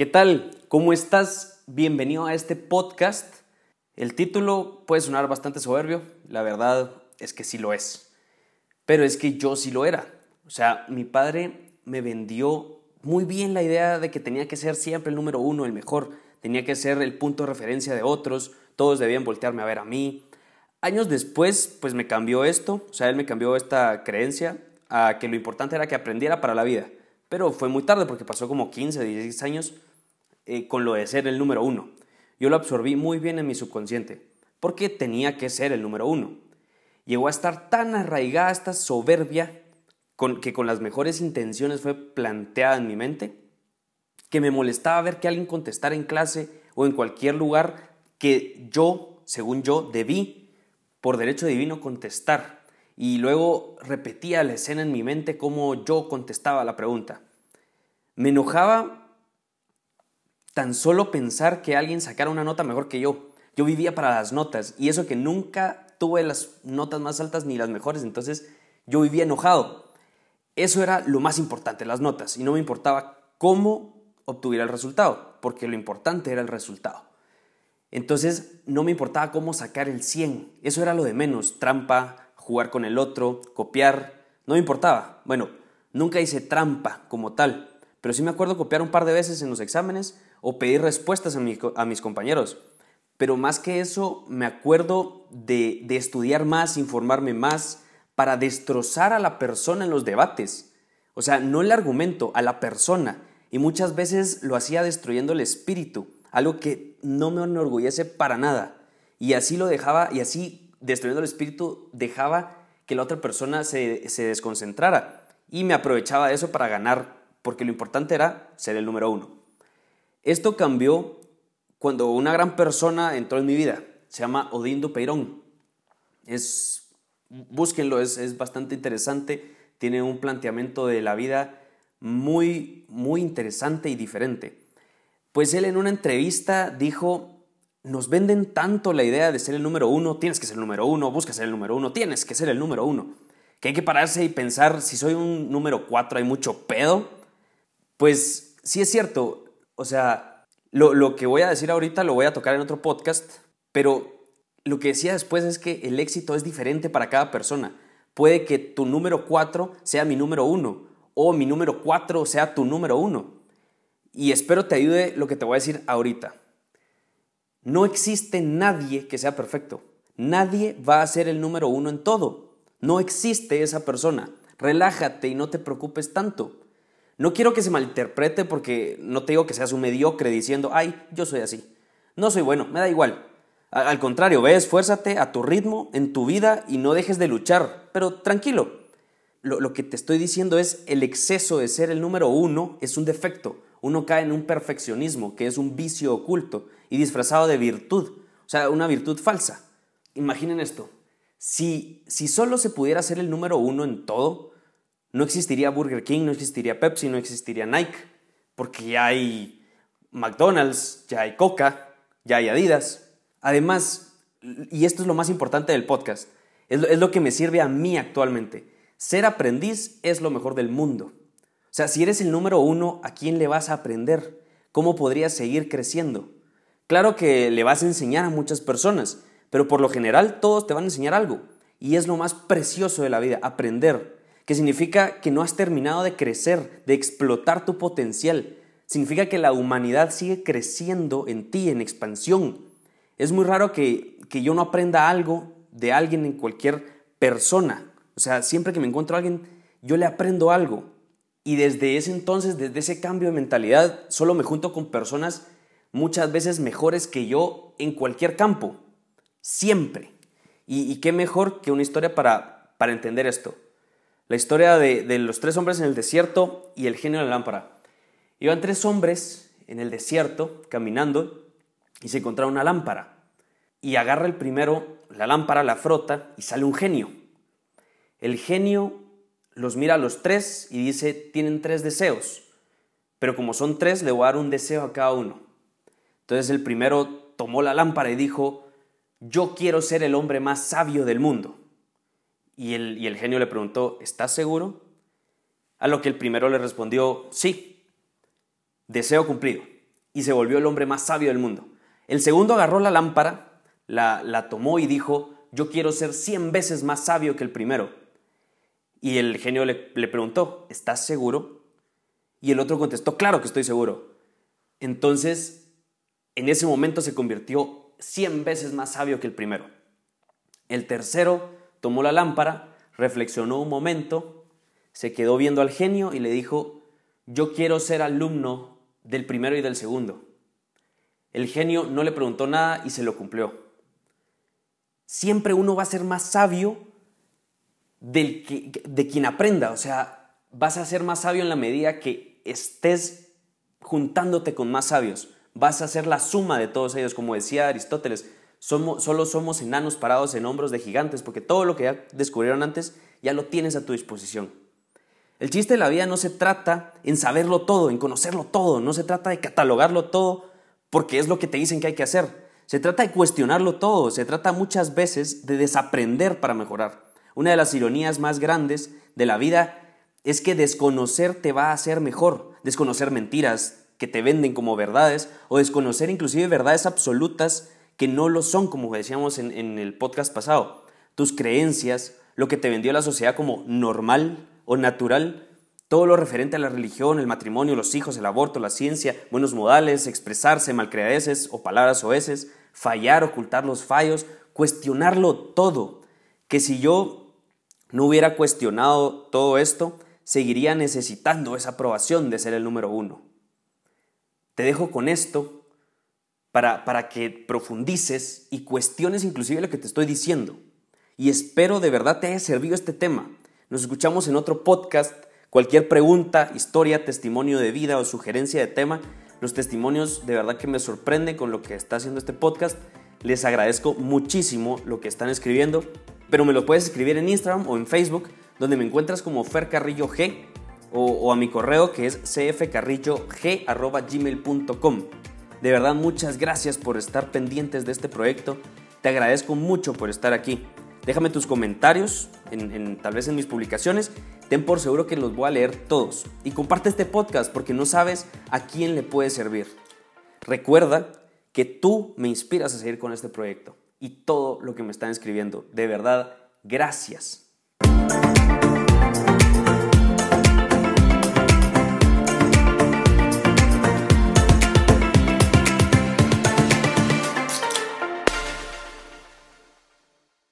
¿Qué tal? ¿Cómo estás? Bienvenido a este podcast. El título puede sonar bastante soberbio, la verdad es que sí lo es. Pero es que yo sí lo era. O sea, mi padre me vendió muy bien la idea de que tenía que ser siempre el número uno, el mejor, tenía que ser el punto de referencia de otros, todos debían voltearme a ver a mí. Años después, pues me cambió esto, o sea, él me cambió esta creencia a que lo importante era que aprendiera para la vida. Pero fue muy tarde porque pasó como 15, 16 años eh, con lo de ser el número uno. Yo lo absorbí muy bien en mi subconsciente, porque tenía que ser el número uno. Llegó a estar tan arraigada esta soberbia con, que con las mejores intenciones fue planteada en mi mente, que me molestaba ver que alguien contestara en clase o en cualquier lugar que yo, según yo, debí, por derecho divino, contestar y luego repetía la escena en mi mente como yo contestaba la pregunta. Me enojaba tan solo pensar que alguien sacara una nota mejor que yo. Yo vivía para las notas y eso que nunca tuve las notas más altas ni las mejores, entonces yo vivía enojado. Eso era lo más importante, las notas, y no me importaba cómo obtuviera el resultado, porque lo importante era el resultado. Entonces no me importaba cómo sacar el 100, eso era lo de menos, trampa, jugar con el otro, copiar, no me importaba. Bueno, nunca hice trampa como tal, pero sí me acuerdo copiar un par de veces en los exámenes o pedir respuestas a, mis compañeros. Pero más que eso, me acuerdo de, de estudiar más, informarme más, para destrozar a la persona en los debates. O sea, no el argumento, a la persona. Y muchas veces lo hacía destruyendo el espíritu, algo que no me enorgullece para nada. Y así lo dejaba, y así destruyendo el espíritu, dejaba que la otra persona se, desconcentrara y me aprovechaba de eso para ganar, porque lo importante era ser el número uno. Esto cambió cuando una gran persona entró en mi vida, se llama Odindo Peirón. Es, búsquenlo, es, es bastante interesante, tiene un planteamiento de la vida muy, muy interesante y diferente. Pues él en una entrevista dijo nos venden tanto la idea de ser el número uno, tienes que ser el número uno, busca ser el número uno, tienes que ser el número uno, que hay que pararse y pensar, si soy un número cuatro hay mucho pedo, pues sí es cierto, o sea, lo, lo que voy a decir ahorita lo voy a tocar en otro podcast, pero lo que decía después es que el éxito es diferente para cada persona. Puede que tu número cuatro sea mi número uno o mi número cuatro sea tu número uno. Y espero te ayude lo que te voy a decir ahorita. No existe nadie que sea perfecto. Nadie va a ser el número uno en todo. No existe esa persona. Relájate y no te preocupes tanto. No quiero que se malinterprete porque no te digo que seas un mediocre diciendo, ay, yo soy así. No soy bueno, me da igual. Al contrario, ve, esfuérzate a tu ritmo, en tu vida y no dejes de luchar. Pero tranquilo, lo, lo que te estoy diciendo es el exceso de ser el número uno es un defecto uno cae en un perfeccionismo que es un vicio oculto y disfrazado de virtud, o sea, una virtud falsa. Imaginen esto, si, si solo se pudiera ser el número uno en todo, no existiría Burger King, no existiría Pepsi, no existiría Nike, porque ya hay McDonald's, ya hay Coca, ya hay Adidas. Además, y esto es lo más importante del podcast, es lo que me sirve a mí actualmente, ser aprendiz es lo mejor del mundo. O sea, si eres el número uno, ¿a quién le vas a aprender? ¿Cómo podrías seguir creciendo? Claro que le vas a enseñar a muchas personas, pero por lo general todos te van a enseñar algo. Y es lo más precioso de la vida, aprender, que significa que no has terminado de crecer, de explotar tu potencial. Significa que la humanidad sigue creciendo en ti, en expansión. Es muy raro que, que yo no aprenda algo de alguien en cualquier persona. O sea, siempre que me encuentro a alguien, yo le aprendo algo. Y desde ese entonces, desde ese cambio de mentalidad, solo me junto con personas muchas veces mejores que yo en cualquier campo. Siempre. Y, qué mejor que una historia para, para entender esto. La historia de, los tres hombres en el desierto y el genio de la lámpara. Iban tres hombres en el desierto caminando y se encontraron una lámpara. Y agarra el primero la lámpara, la frota y sale un genio. El genio los mira a los tres y dice, tienen tres deseos, pero como son tres, le voy a dar un deseo a cada uno. Entonces el primero tomó la lámpara y dijo, yo quiero ser el hombre más sabio del mundo. Y el, y el genio le preguntó, ¿estás seguro? A lo que el primero le respondió, sí, deseo cumplido. y se volvió el hombre más sabio del mundo. El segundo agarró la lámpara, la, la tomó y dijo, yo quiero ser cien veces más sabio que el primero. Y el genio le, le preguntó, ¿estás seguro? Y el otro contestó, claro que estoy seguro. Entonces, en ese momento se convirtió cien veces más sabio que el primero. El tercero tomó la lámpara, reflexionó un momento, se quedó viendo al genio y le dijo, yo quiero ser alumno del primero y del segundo. El genio no le preguntó nada y se lo cumplió. Siempre uno va a ser más sabio del de quien aprenda, o sea, vas a ser más sabio en la medida que estés juntándote con más sabios, vas a ser la suma de todos ellos, como decía Aristóteles, somos, solo somos enanos parados en hombros de gigantes, porque todo lo que ya descubrieron antes ya lo tienes a tu disposición. El chiste de la vida no se trata en saberlo todo, en conocerlo todo, no se trata de catalogarlo todo porque es lo que te dicen que hay que hacer. Se trata de cuestionarlo todo, se trata muchas veces de desaprender para mejorar. Una de las ironías más grandes de la vida es que desconocer te va a hacer mejor, desconocer mentiras que te venden como verdades o desconocer inclusive verdades absolutas que no lo son, como decíamos en, el podcast pasado. Tus creencias, lo que te vendió la sociedad como normal, o natural todo lo referente a la religión, el matrimonio, los hijos, el aborto, la ciencia, buenos modales, expresarse, malcreadeces o palabras oeces, fallar, ocultar los fallos, cuestionarlo todo. Que si yo no hubiera cuestionado todo esto, seguiría necesitando esa aprobación de ser el número uno. Te dejo con esto para, para que profundices y cuestiones inclusive lo que te estoy diciendo. Y espero de verdad te haya servido este tema. Nos escuchamos en otro podcast. Cualquier pregunta, historia, testimonio de vida o sugerencia de tema, los testimonios de verdad que me sorprenden con lo que está haciendo este podcast. Les agradezco muchísimo lo que están escribiendo, pero me lo puedes escribir en Instagram o en Facebook, donde me encuentras como Fer Carrillo G o, a mi correo que es cfcarrillog.gmail.com. De verdad, muchas gracias por estar pendientes de este proyecto. Te agradezco mucho por estar aquí. Déjame tus comentarios, en, tal vez en mis publicaciones. Ten por seguro que los voy a leer todos. Y comparte este podcast porque no sabes a quién le puede servir. Recuerda que tú me inspiras a seguir con este proyecto y todo lo que me están escribiendo. De verdad, gracias.